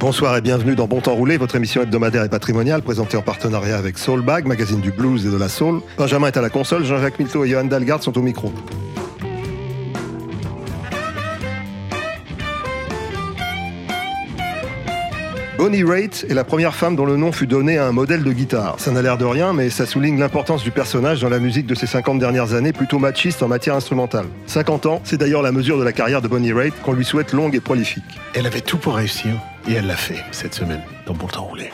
Bonsoir et bienvenue dans Bon Temps Roulé, votre émission hebdomadaire et patrimoniale présentée en partenariat avec Soulbag, magazine du blues et de la soul. Benjamin est à la console, Jean-Jacques Milteau et Johan Dalgard sont au micro. Bonnie Raitt est la première femme dont le nom fut donné à un modèle de guitare. Ça n'a l'air de rien, mais ça souligne l'importance du personnage dans la musique de ces 50 dernières années, plutôt machiste en matière instrumentale. 50 ans, c'est d'ailleurs la mesure de la carrière de Bonnie Raitt qu'on lui souhaite longue et prolifique. Elle avait tout pour réussir et elle l'a fait cette semaine dans Bon Temps Roulé.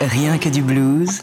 Rien que du blues.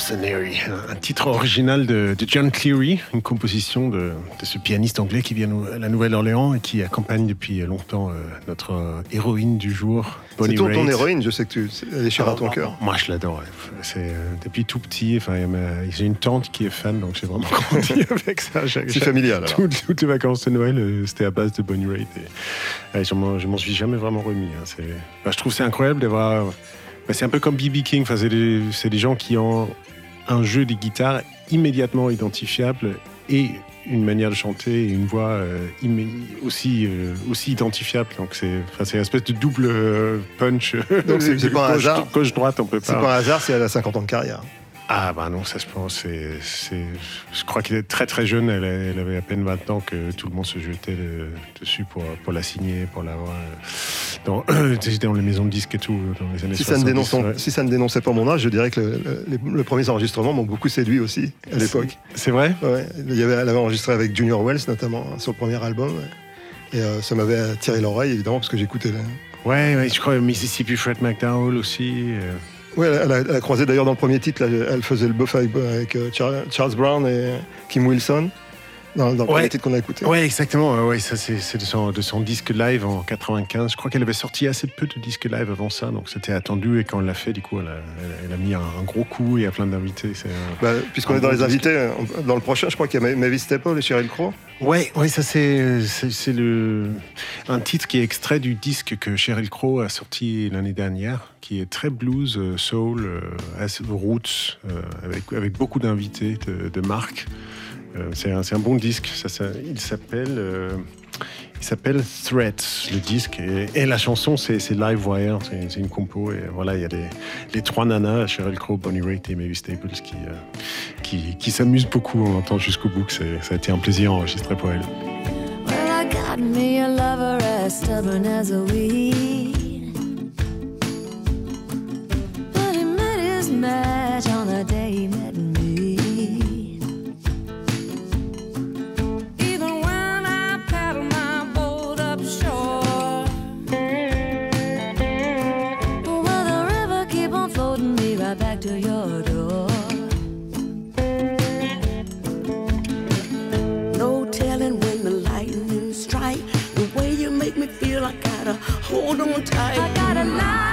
Mercenary, un, titre original de, de John Cleary, une composition de, de ce pianiste anglais qui vient à la Nouvelle-Orléans et qui accompagne depuis longtemps euh, notre euh, héroïne du jour, Bonnie C'est ton, héroïne, je sais que tu, elle est chère à ton Ah, cœur. Moi, je l'adore. C'est euh, depuis tout petit. Enfin, j'ai une tante qui est fan, donc j'ai vraiment grandi avec ça. C'est familial, alors. Toutes, les vacances de Noël, c'était à base de Bonnie Raitt. Et, je m'en suis jamais vraiment remis. hein. Bah, je trouve c'est incroyable d'avoir. bah, c'est un peu comme B.B. King. Enfin, c'est des, c'est des gens qui ont un jeu de guitare immédiatement identifiable et une manière de chanter et une voix euh, aussi, euh, aussi identifiable. Donc c'est enfin, c'est une espèce de double euh, punch. Donc, c'est- c'est pas un hasard. Gauche-droite, on peut C'est pas. pas un hasard si elle a 50 ans de carrière. Ah bah non, ça je pense, c'est, je crois qu'elle est très très jeune, elle, avait à peine 20 ans que tout le monde se jetait de- dessus pour, pour la signer, pour l'avoir euh, dans, dans les maisons de disques et tout dans les années Si ça, ne 70, dénonce- ouais. si ça ne dénonçait pas mon âge, je dirais que le, le- les, le premiers enregistrements m'ont beaucoup séduit aussi à l'époque. C'est vrai? Ouais, il y avait, elle avait enregistré avec Junior Wells notamment hein, sur le premier album. ouais. Et euh, ça m'avait attiré l'oreille évidemment parce que j'écoutais. la- Ouais, ouais, je crois Mississippi Fred McDowell aussi. euh. Ouais, elle, a, croisé d'ailleurs dans le premier titre, elle faisait le buff avec, avec, euh, Char- Charles Brown et Kim Wilson dans, dans le Ouais. titre qu'on a écouté. Ouais, exactement. ouais, ça c'est, de, son, de son disque live en 95. Je crois qu'elle avait sorti assez peu de disques live avant ça, donc c'était attendu. Et quand on l'a fait, du coup, elle a, elle- elle a mis un, un gros coup et il y a plein d'invités. Bah, Puisqu'on est dans bon les invités, euh, dans le prochain, je crois qu'il y a Ma- Mavis Staple et Sheryl Crow. Ouais, ouais, ça c'est le un titre qui est extrait du disque que Sheryl Crow a sorti l'année dernière, qui est très blues, euh, soul, euh, roots, avec avec beaucoup d'invités de, de marque. Euh, c'est un bon disque. Il s'appelle euh, il s'appelle Threats, le disque, et, la chanson c'est c'est Live Wire, c'est une compo et voilà il y a les trois nanas, Sheryl Crow, Bonnie Raitt et Mavis Staples qui euh, qui, s'amusent beaucoup. On entend jusqu'au bout que ça a été un plaisir enregistré pour elle. Gotta hold on tight.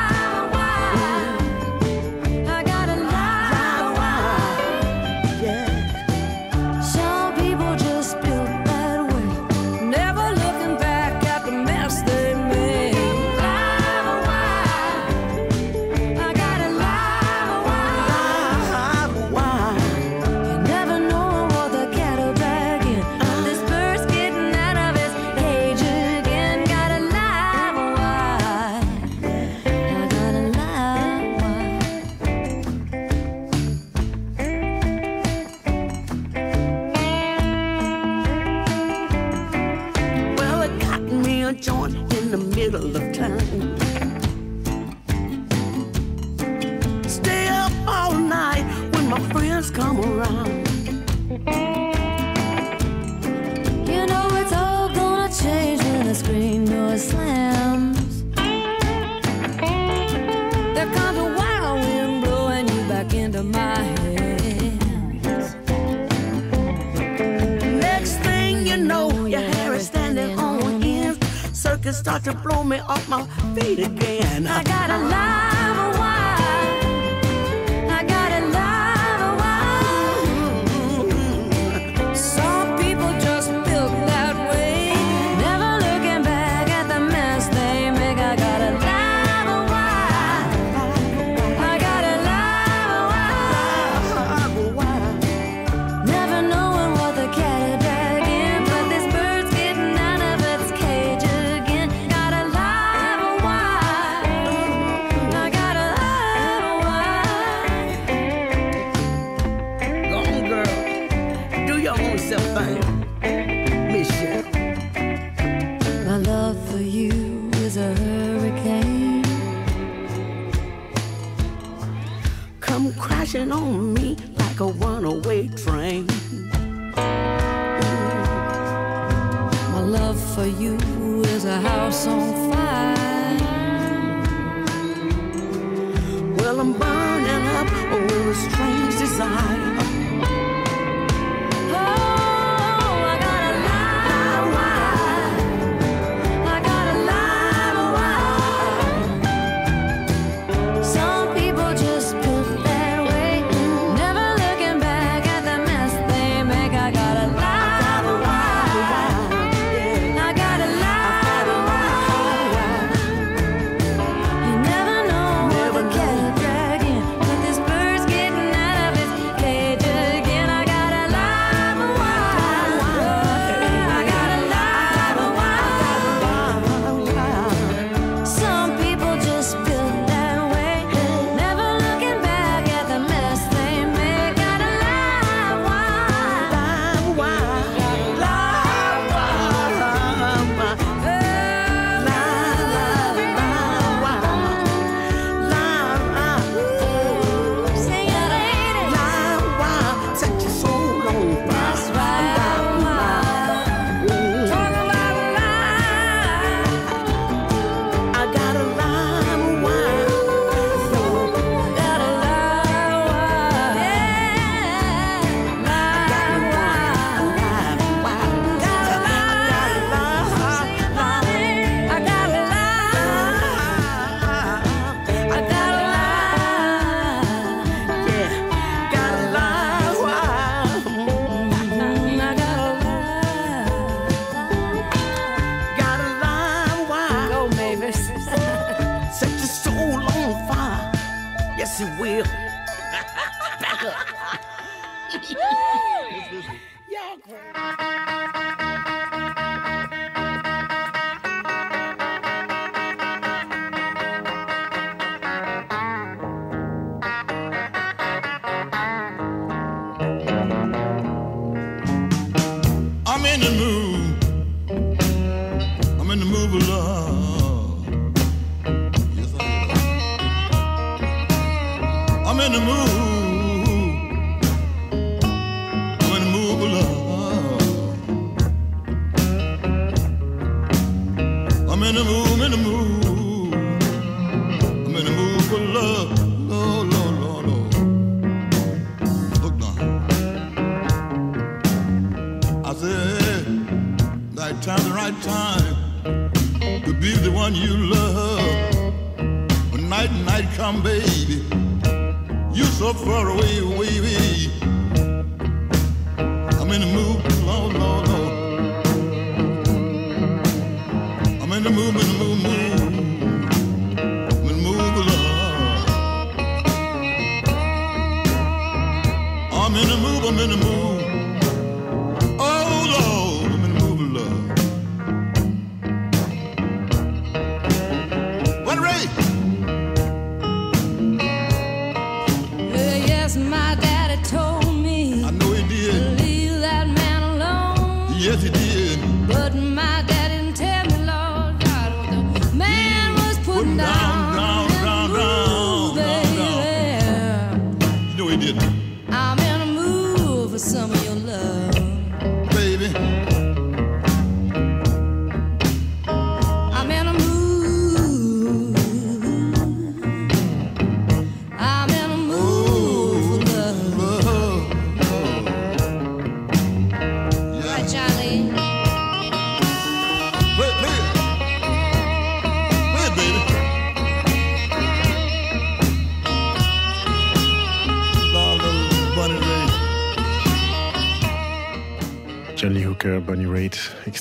something, Michelle. My love for you is a hurricane. Come crashing on me like a runaway train. My love for you is a house on fire. Well, I'm burning up with a strange desire.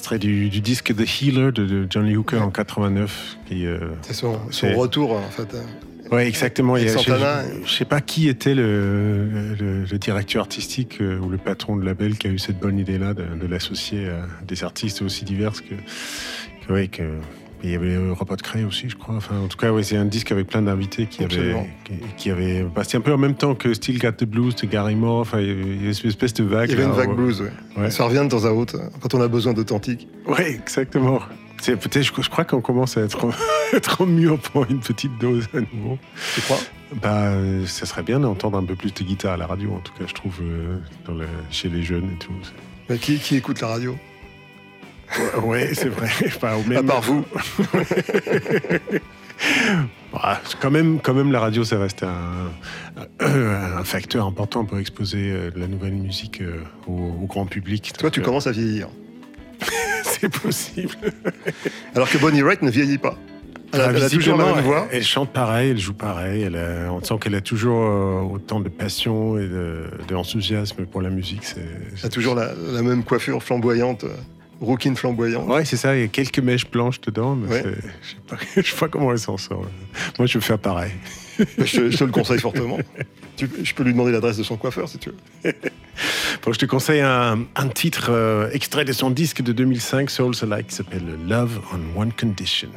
extrait du, disque The Healer de, John Lee Hooker en 89. Euh, c'est son, retour en fait. Hein. Oui, exactement. Je ne sais pas qui était le, directeur artistique euh, ou le patron de label qui a eu cette bonne idée-là de, l'associer à des artistes aussi divers que, ouais, que il y avait Repas de Cray aussi, je crois. Enfin, en tout cas, oui, c'est un disque avec plein d'invités qui avaient, qui, avaient passé un peu en même temps que Still Got the Blues, de Gary Moore. Enfin, il y avait une espèce de vague. Il y avait une vague blues, ouais. Ouais. Ça revient de temps à autre, hein, quand on a besoin d'authentique. Oui, exactement. C'est, peut-être, je, crois qu'on commence à être, être mieux pour une petite dose à nouveau. Tu crois? Bah, Ça serait bien d'entendre un peu plus de guitare à la radio, en tout cas, je trouve, euh, chez les jeunes et tout. Mais qui, qui écoute la radio? oui, c'est vrai. Enfin, au. À part vous. bah, quand, même, quand même, la radio, ça reste un, facteur important pour exposer euh, la nouvelle musique euh, au, grand public. Toi, tu euh, commences à vieillir. c'est possible. Alors que Bonnie Wright ne vieillit pas. Elle toujours même voix. Elle, chante pareil, elle joue pareil. On sent qu'elle a toujours autant de passion et d'enthousiasme de, de pour la musique. Elle a toujours la, même coiffure flamboyante rouquine flamboyante. Ouais, c'est ça. Il y a quelques mèches blanches dedans, mais Ouais. je sais pas, je sais pas comment elle s'en sort. Moi, je vais faire pareil. Je, te- je te le conseille fortement. Tu- je peux lui demander l'adresse de son coiffeur si tu veux. Bon, je te conseille un, un titre euh, extrait de son disque de 2005, Souls Alike, qui s'appelle Love on One Condition.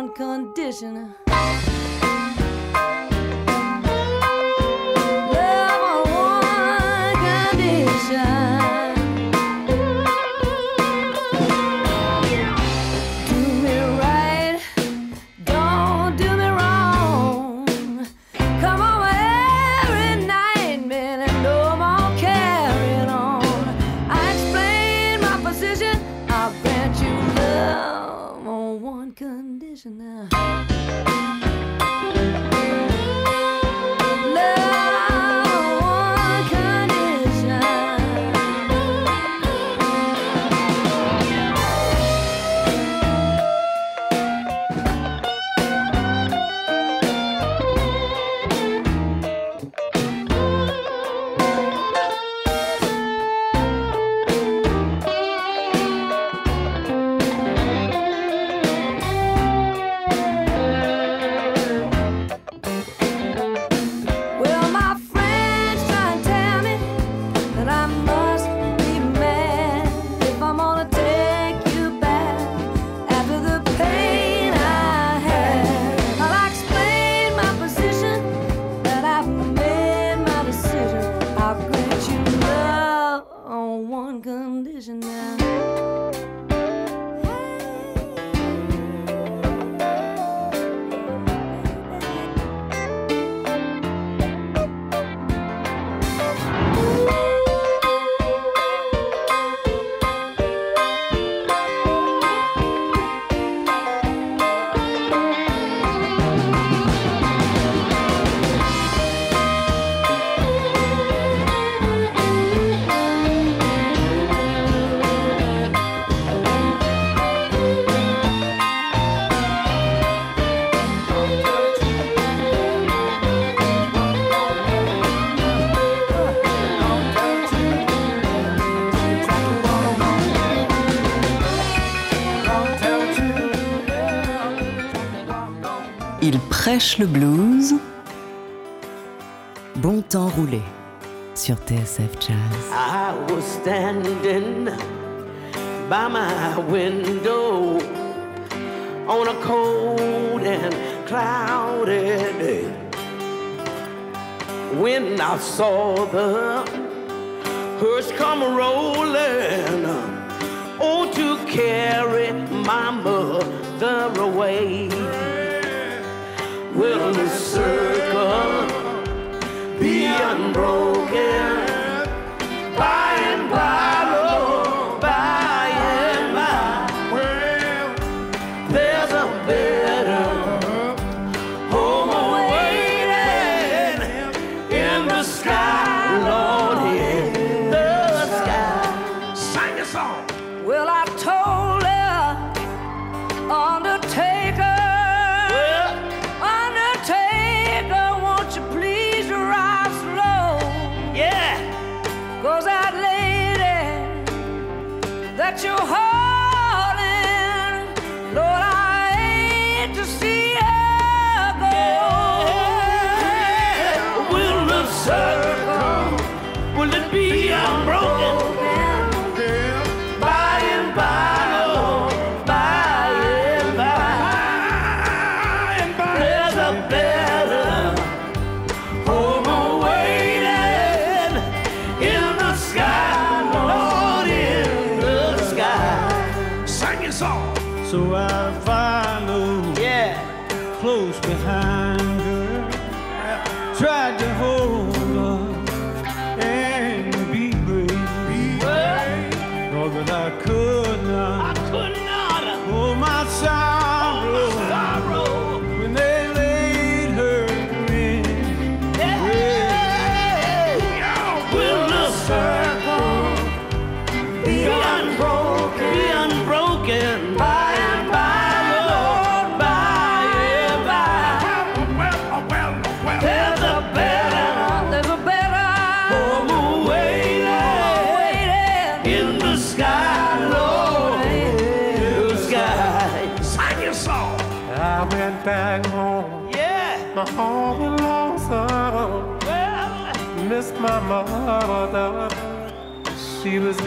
One condition. Prêche le blues. Bon temps roulé sur TSF Jazz. I was standing by my window on a cold and cloudy day when I saw the hearse come rolling oh to carry my mother away will the circle be unbroken? By and by,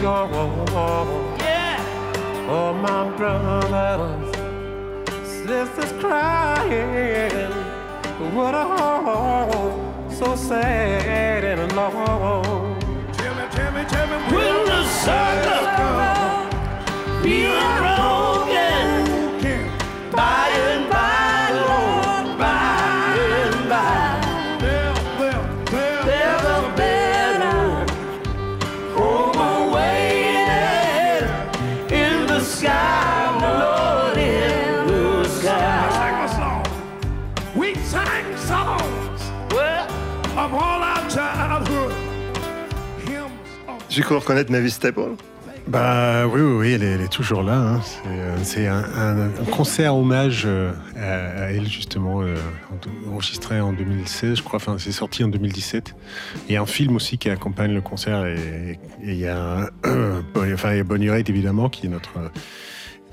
gone. yeah. All my brothers, sisters crying. What a home, so sad and alone. Tell me, tell me, tell me, Will the circle be unbroken? J'ai cru reconnaître Mavis Staple. Bah oui, oui, oui, elle est, toujours là. hein. C'est, euh, un, concert hommage euh, à, elle justement, euh, en- enregistré en 2016, je crois. Enfin, c'est sorti en 2017. Il y a un film aussi qui accompagne le concert et il y a, euh, enfin, a Bonnie Raitt évidemment qui est notre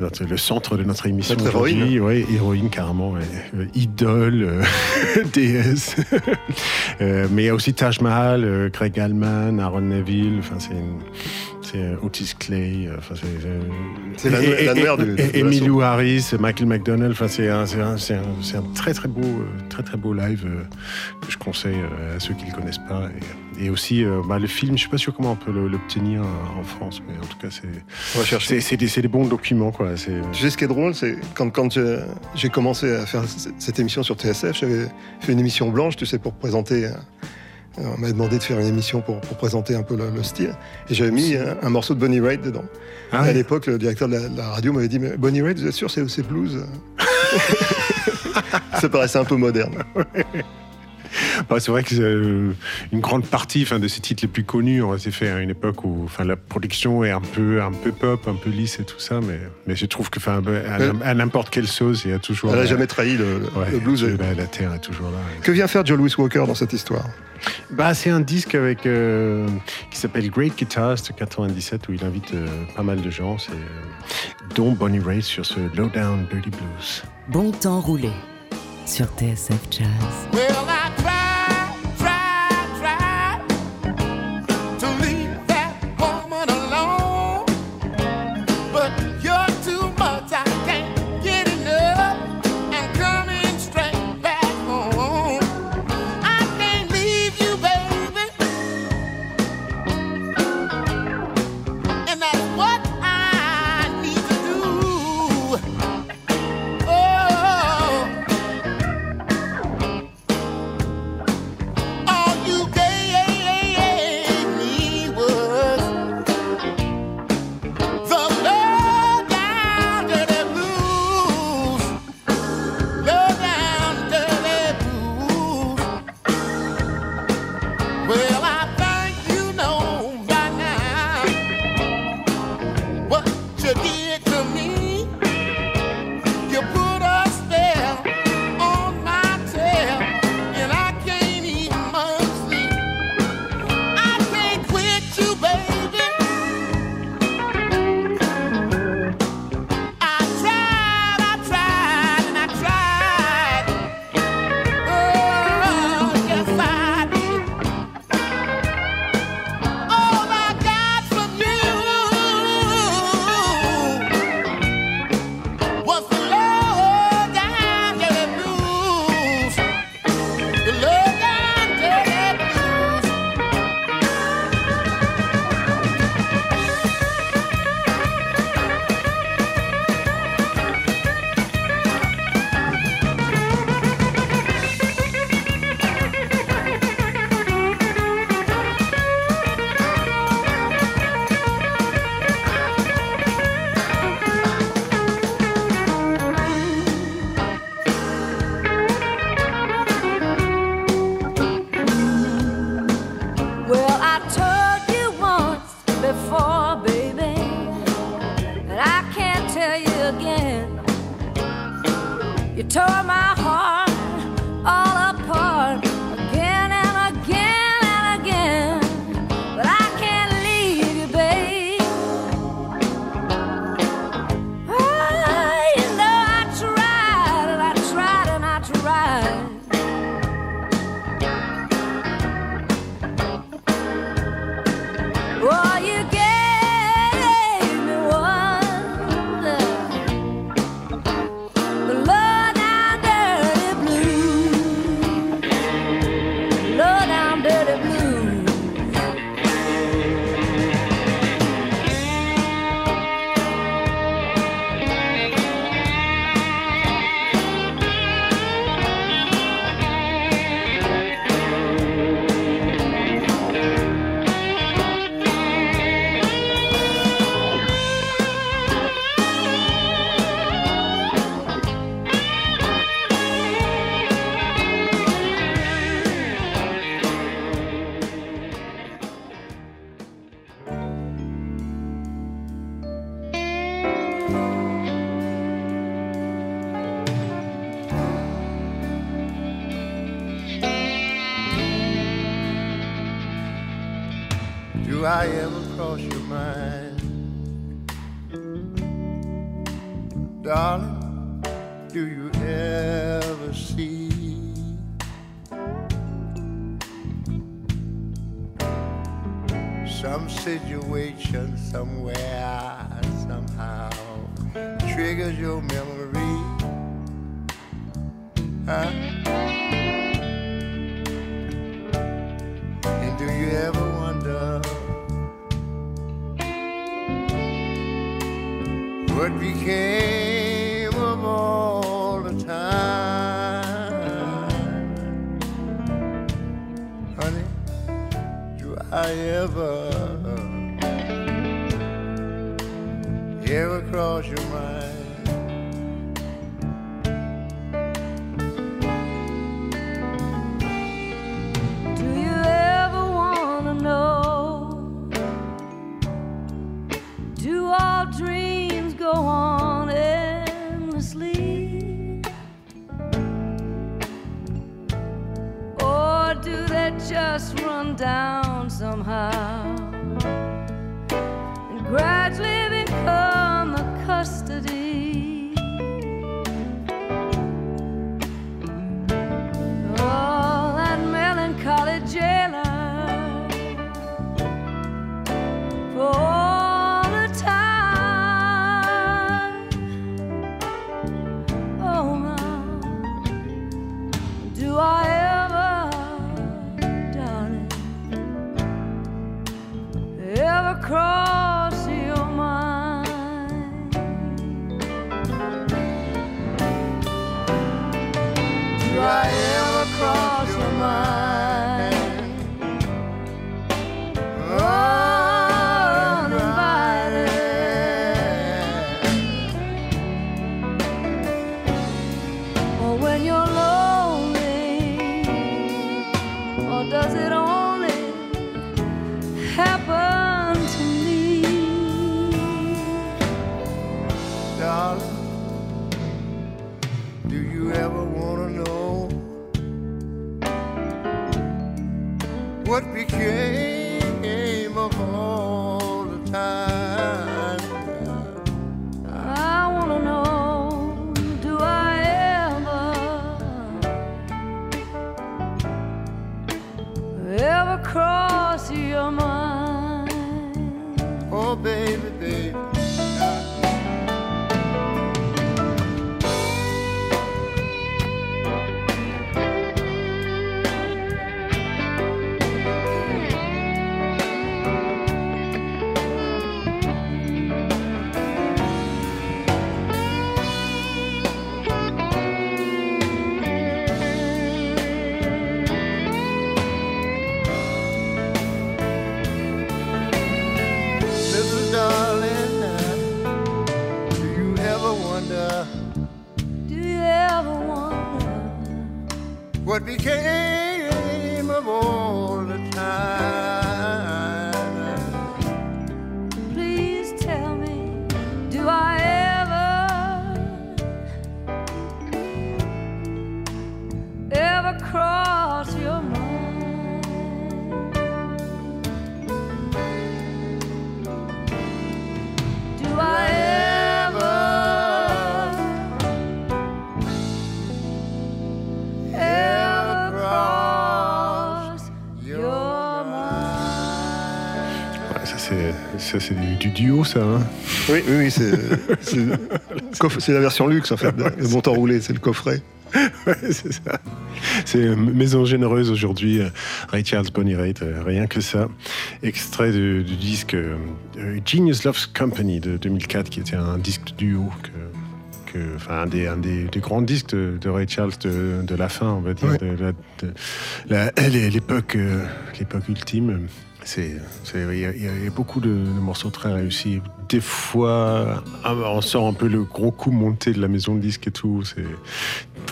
notre- le centre de notre émission Notre aujourd'hui, ouais, héroïne carrément, ouais. Euh, idole, euh, déesse. Euh, mais il y a aussi Taj Mahal, Greg Allman, Aaron Neville. Enfin, c'est une- c'est euh, Otis Clay. euh, Enfin, c'est C'est la- et- la et- mère et- du- Emmylou Harris, Michael McDonald. Enfin, c'est un, c'est un, c'est un, un très très beau, euh, très très beau live que je conseille à ceux qui ne le connaissent pas. Et, et aussi, bah, le film, je suis pas sûr comment on peut l'obtenir en France, mais en tout cas, c'est On va chercher. c'est des, bons documents, quoi. Tu sais ce qui est drôle, c'est quand, quand j'ai- commencé à faire cette émission sur TSF, j'avais fait une émission blanche, tu sais, pour présenter. On m'a demandé de faire une émission pour, pour présenter un peu le, le style. Et j'avais mis un, un morceau de Bonnie Raitt dedans. Ah à l'époque, le directeur de la, de la radio m'avait dit Mais Bonnie Raitt, vous êtes sûr, c'est c'est blues? Ça paraissait un peu moderne. Bah, c'est vrai que euh, une grande partie enfin, de ces titres les plus connus ont été faits à une époque où enfin, la production est un peu, un peu pop, un peu lisse et tout ça, mais, mais je trouve que enfin, à, Elle- à n'importe quelle sauce, il y a toujours. Elle n'a jamais trahi le, le- ouais, le blues. la, la terre est toujours là. Que vient faire Joe Louis Walker dans cette histoire? Bah, c'est un disque avec, euh, qui s'appelle Great Guitars de 97 où il invite euh, pas mal de gens, euh, dont Bonnie Raitt sur ce Low Down Dirty Blues. Bon temps roulé sur TSF Jazz. do I ever cross your mind? Darling, do you ever see? Some situation somewhere, somehow, triggers your memory. Huh? became of all the time. Honey, do I ever? do I? Du, du duo, ça. hein. Oui, oui, oui, c'est la version luxe en fait. Le temps roulé, c'est le coffret. Ouais, c'est ça. C'est euh, Maison Généreuse aujourd'hui, euh, Ray Charles, Bonnie Raitt, euh, rien que ça. Extrait du, du disque Genius Loves Company de 2004, qui était un disque duo, que, enfin, un, des, un des, des grands disques de, de Ray Charles de, de la fin, on va dire, de euh, l'époque ultime. C'est, il y, a- beaucoup de, de morceaux très réussis. Des fois, ah, on sort un peu le gros coup monté de la maison de disque et tout.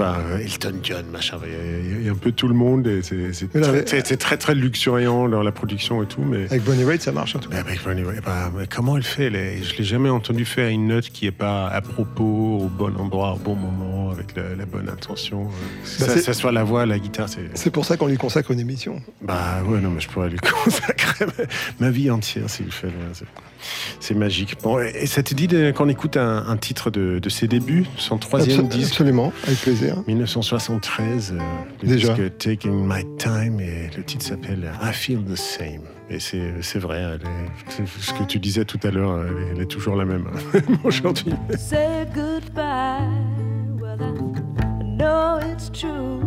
Enfin, Elton John, machin. Il y a- il y, a un peu tout le monde et c'est, très, très, très luxuriant dans la production et tout. Mais Avec Bonnie Raitt, ça marche en tout cas. avec Bonnie Raitt, bah, comment elle fait est- Je l'ai jamais entendu faire une note qui est pas à propos, au bon endroit, au bon moment, avec la, la bonne intention. Bah, ça, soit la voix, la guitare, c'est. C'est pour ça qu'on lui consacre une émission. Bah ouais, non, mais je pourrais lui consacrer ma, ma vie entière s'il le fait. là. C'est- magique. Bon, et ça te dit qu'on écoute un, un titre de, de ses débuts, son troisième disque Absolument, avec plaisir. 1973, euh, le Déjà. disque Taking My Time, et le titre s'appelle I Feel the Same. Et c'est c'est vrai, elle est- c'est ce que tu disais tout à l'heure, elle, est- elle est toujours la même hein, aujourd'hui. Say goodbye. Well, I know it's true.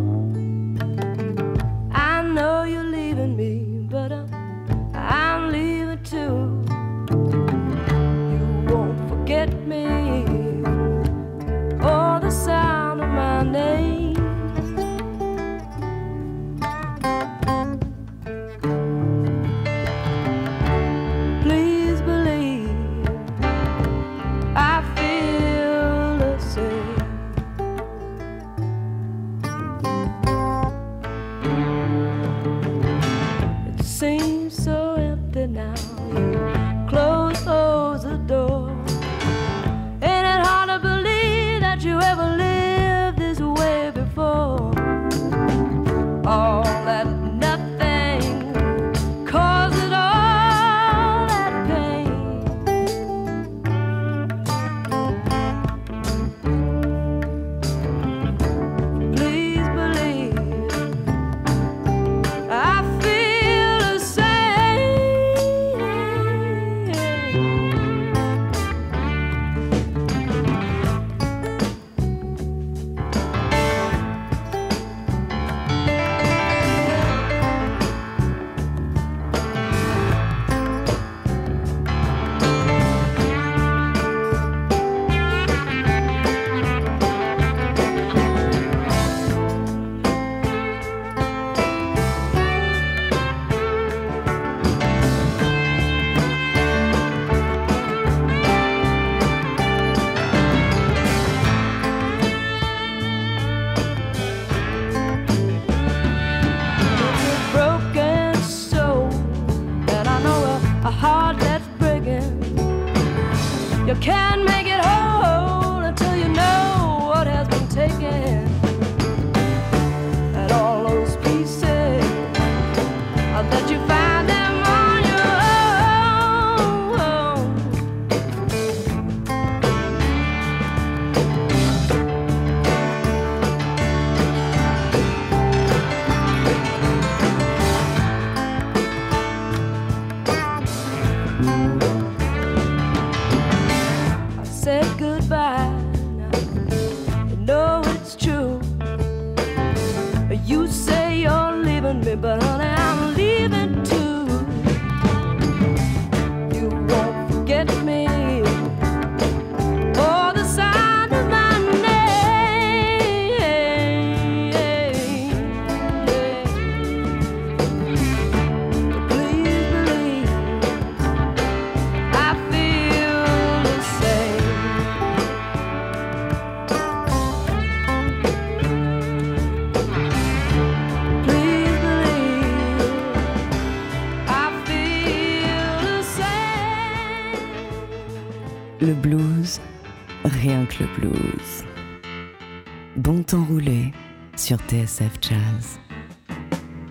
Sur TSF Jazz.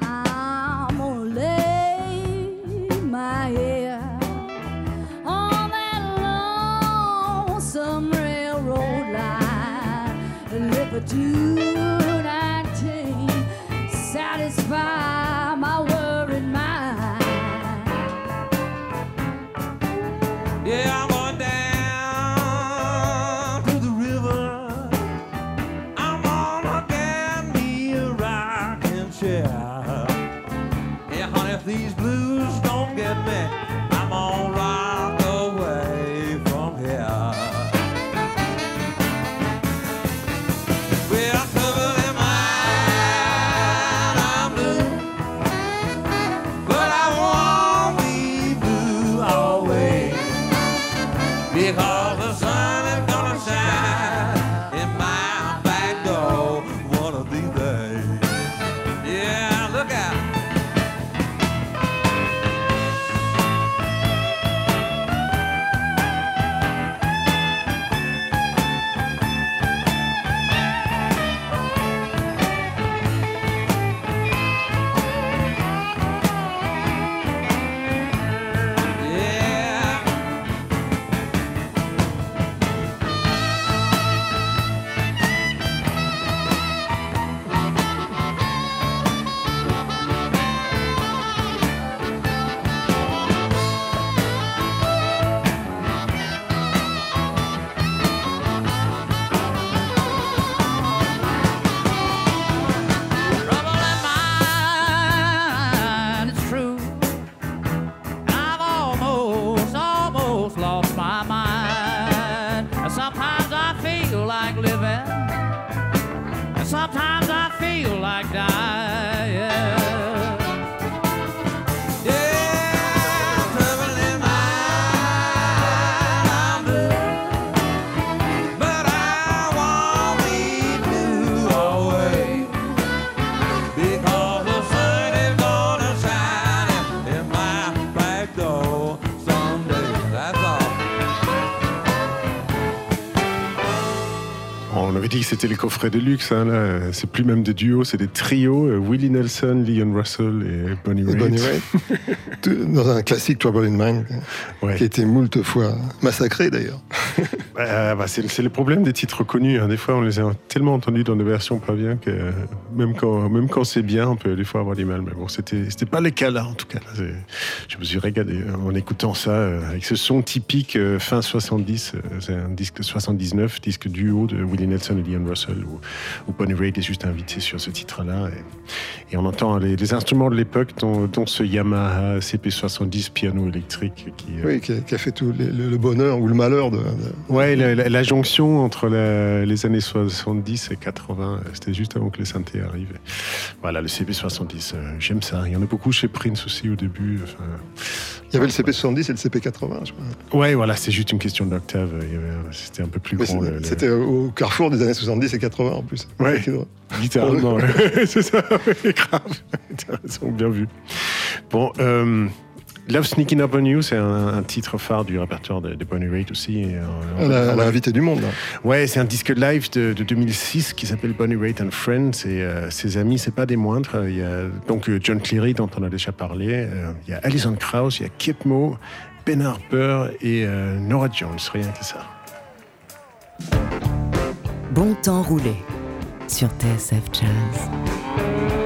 I'm gonna lay sometimes c'était les coffrets de luxe, hein, là. c'est plus même des duos, c'est des trios, euh, Willie Nelson, Leon Russell et Bonnie Raitt. Bonnie Raitt. Dans un classique Trouble in Mind, qui a été moult fois massacré d'ailleurs. Euh, bah, c'est le problème des titres connus. hein. Des fois, on les a tellement entendus dans des versions pas bien que même quand, c'est bien, on peut des fois avoir du mal. Mais bon, c'était pas le cas là, en tout cas. Je me suis régalé euh, en écoutant ça euh, avec ce son typique euh, fin 70. euh, c'est un disque 79, disque duo de Willie Nelson et Leon Russell, où, où Bonnie Raitt est juste invité sur ce titre-là. Et, on entend les, instruments de l'époque, dont, ce Yamaha CP70 piano électrique qui, Oui, qui a, fait tout le, bonheur ou le malheur de. La, la- la jonction entre la- les années 70 et 80, euh, c'était juste avant que les synthés arrivent. Voilà, le CP70, euh, j'aime ça. Il y en a beaucoup chez Prince aussi au début. enfin. Il y avait le CP70 et le CP80, je crois. Ouais, voilà, c'est juste une question d'octave. Avait- C'était un peu plus Mais grand. le- C'était au carrefour des années 70 et 80 en plus. Ouais, littéralement. ouais. c'est ça, ouais, grave. T'as raison, bien vu. Bon, euh, Love Sneaking Up on You, c'est un, un titre phare du répertoire de, de Bonnie Raitt aussi. et, euh, Elle a, elle a invité du monde. là. Ouais, c'est un disque live de, de 2006 qui s'appelle Bonnie Raitt and Friends et euh, ses amis, c'est pas des moindres. Il y a donc euh, John Cleary dont on a déjà parlé, euh, il y a Alison Krauss, il y a Kip Mo, Ben Harper et euh, Nora Jones, rien que ça. Bon temps roulé sur TSF Jazz.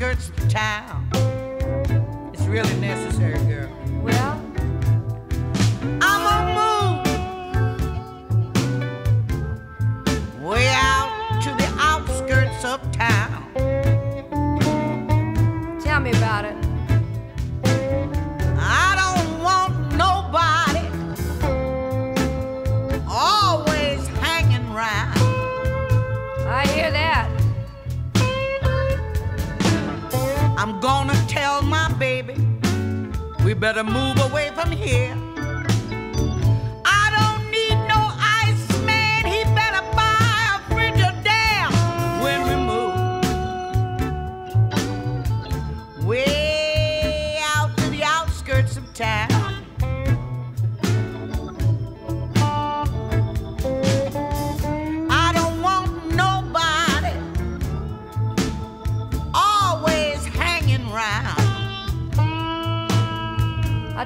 Outskirts of town. It's really necessary, girl. Better move away from here.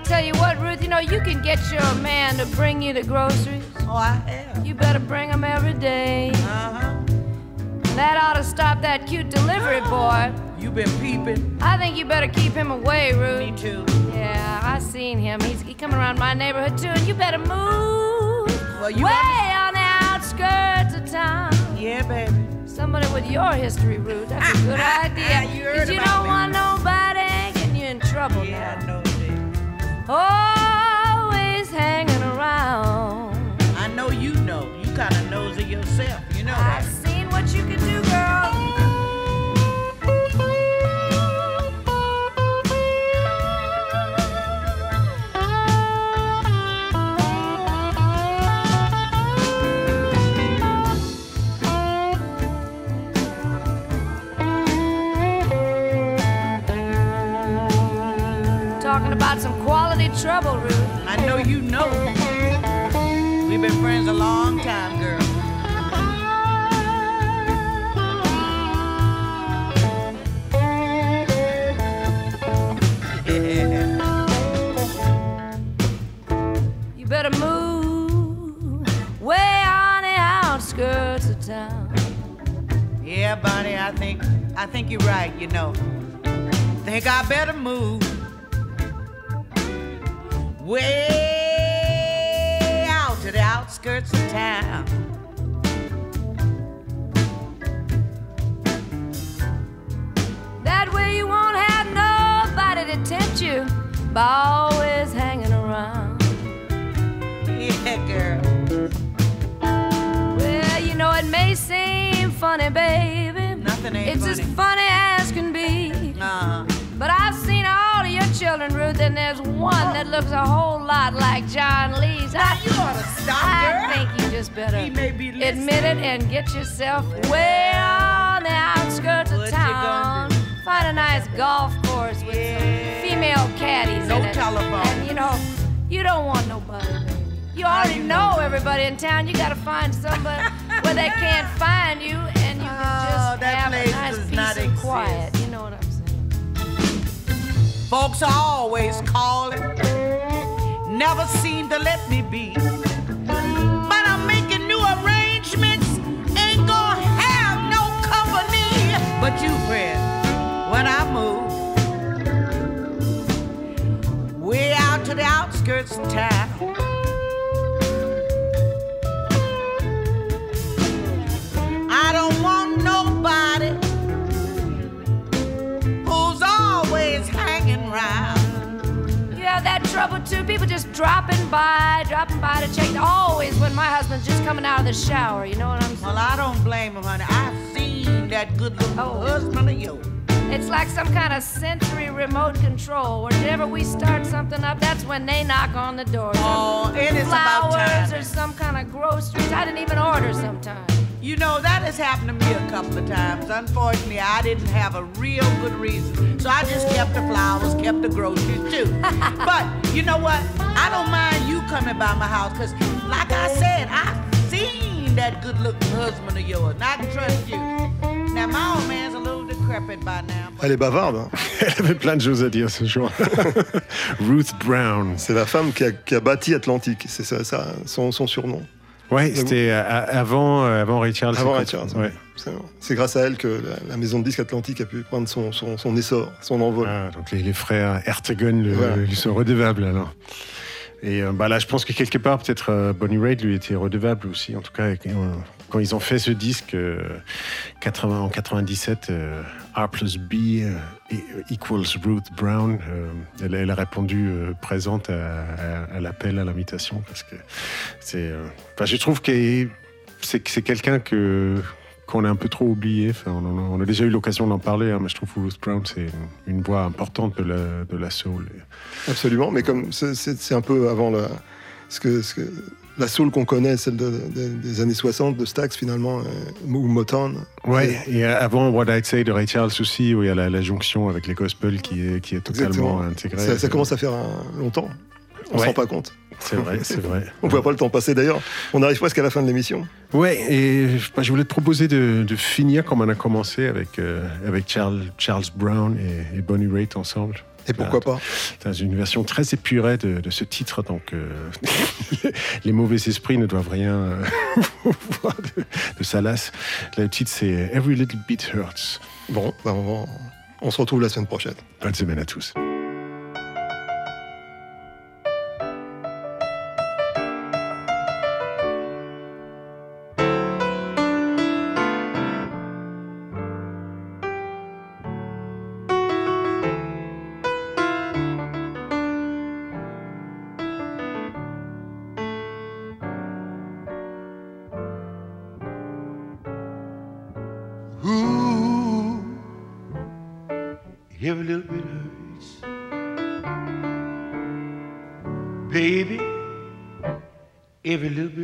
Tell you what, Ruth, you know, you can get your man to bring you the groceries. Oh, I have. You better bring them every day. Uh-huh. That ought to stop that cute delivery boy. You been peeping. I think you better keep him away, Ruth. Me too. Yeah, I seen him. He's he coming around my neighborhood too, and you better move Well, you way on the outskirts of town. Yeah, baby. Somebody with your history, Ruth. That's a good idea. You heard 'Cause you don't me. want nobody getting you in trouble Yeah, I know it. Always hanging around. I know you know. You kind of knows it yourself. You know I've that. seen what you can do, quality trouble, Ruth. I know you know. We've been friends a long time, girl. Yeah. You better move way on the outskirts of town. Yeah, Bonnie, I think I think you're right, you know. Think I better move way out to the outskirts of town. That way you won't have nobody to tempt you by always hanging around. Yeah, girl. Well, you know it may seem funny, baby. Nothing ain't It's funny. as funny children, Ruth, and there's one that looks a whole lot like John Lee's. I, you ought to stop, I girl. think you just better He may be admit it and get yourself way on the outskirts of town. Find a nice golf course with Yeah. some female caddies No in it. telephone. And you know, you don't want nobody, baby. You already you know know? everybody in town. You gotta find somebody where they can't find you, and you can Oh, just have a nice peace not and exist. quiet. You know what I'm saying? Folks are always calling, never seem to let me be. But I'm making new arrangements, ain't gonna have no company. But you, friend, when I move way out to the outskirts of town. Trouble too. People just dropping by, dropping by to check. Always when my husband's just coming out of the shower. You know what I'm saying? Well, I don't blame him, honey. I've seen that good looking Oh. husband of yours. It's like some kind of sensory remote control. Whenever we start something up, that's when they knock on the door. Oh, and it's about Flowers time. or some kind of groceries. I didn't even order sometimes. You know, that has happened to me a couple of times. Unfortunately, I didn't have a real good reason. So I just kept the flowers, kept the groceries too. but you know what? I don't mind you coming by my house because, like I said, I've seen that good looking husband of yours and I can trust you. Now, Now, my old man's a little decrepit by now. Elle est bavarde. hein. Elle avait plein de choses à dire ce jour. Ruth Brown. C'est la femme qui a, qui a bâti Atlantique. C'est ça, ça, son, son surnom. Ouais, c'était euh, avant, euh, avant Ray Charles. Avant c'est Ray Charles. Ouais. C'est- grâce à elle que la, la maison de disques Atlantique a pu prendre son, son, son essor, son envol. Ah, donc les, les frères Ertegun Voilà. lui sont redevables alors. Et euh, bah là, je pense que quelque part, peut-être Bonnie Raitt lui était redevable aussi. En tout cas, quand ils ont fait ce disque euh, 80, en 97, euh, R plus B euh, equals Ruth Brown, euh, elle, a répondu euh, présente à, l'appel à l'invitation parce que c'est. euh, Enfin, je trouve que c'est quelqu'un que qu'on a un peu trop oublié. Enfin, on, a- déjà eu l'occasion d'en parler, hein, mais je trouve que Ruth Brown, c'est une, voix importante de la, de la soul. Absolument, mais comme c'est un peu avant la, ce que, ce que- la soul qu'on connaît, celle de- de- des années 60 de Stax finalement, euh, ou Motown. Ouais, et avant What I'd Say de Ray Charles aussi, où il y a la, la jonction avec les gospels qui est, qui est totalement Exactement. intégrée. Ça, ça commence à faire un- longtemps. On Ouais. s'en rend pas compte. C'est vrai, c'est vrai. On voit pas le temps passer d'ailleurs. On arrive presque à la fin de l'émission. Ouais, et bah, je voulais te proposer de, de finir comme on a commencé avec, euh, avec Charles, Charles Brown et, et Bonnie Raitt ensemble. Et pourquoi pas Dans une version très épurée de, de ce titre, donc euh, les mauvais esprits ne doivent rien euh, de, de Salas. Le titre c'est Every Little Bit Hurts. Bon, bah, on, on se retrouve la semaine prochaine. Bonne semaine à tous.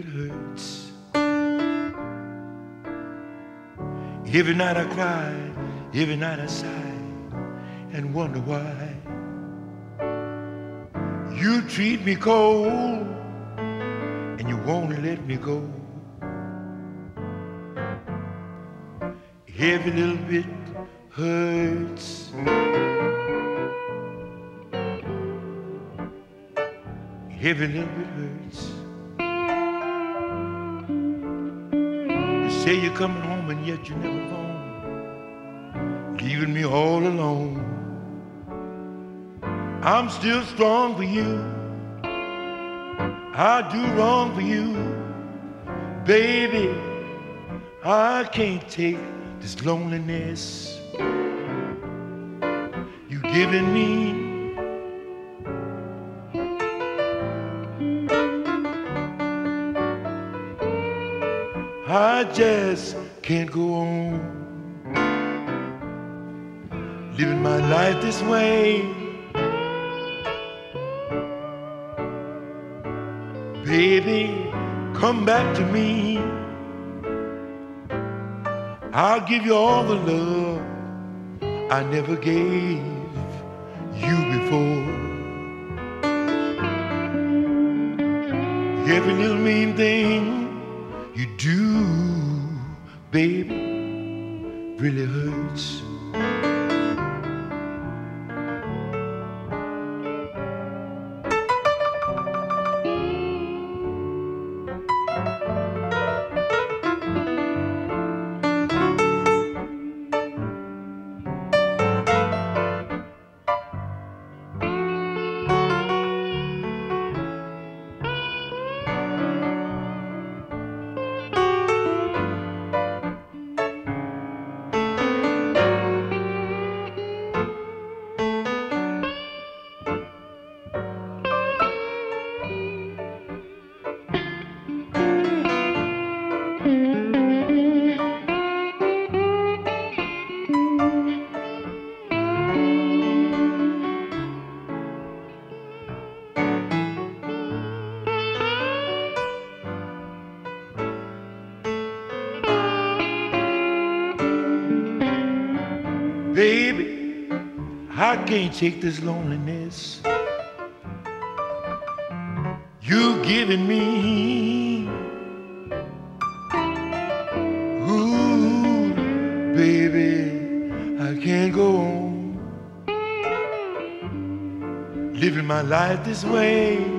Bit hurts. Every night I cry, every night I sigh, and wonder why. You treat me cold, and you won't let me go. Every little bit hurts. Every little bit hurts. Say you're coming home and yet you're never home, leaving me all alone. I'm still strong for you. I do wrong for you, baby. I can't take this loneliness you giving me. I just can't go on living my life this way. Baby, come back to me. I'll give you all the love I never gave you before. Every little mean thing baby, really hurts. can't take this loneliness. You've given me. Ooh, baby, I can't go on living my life this way.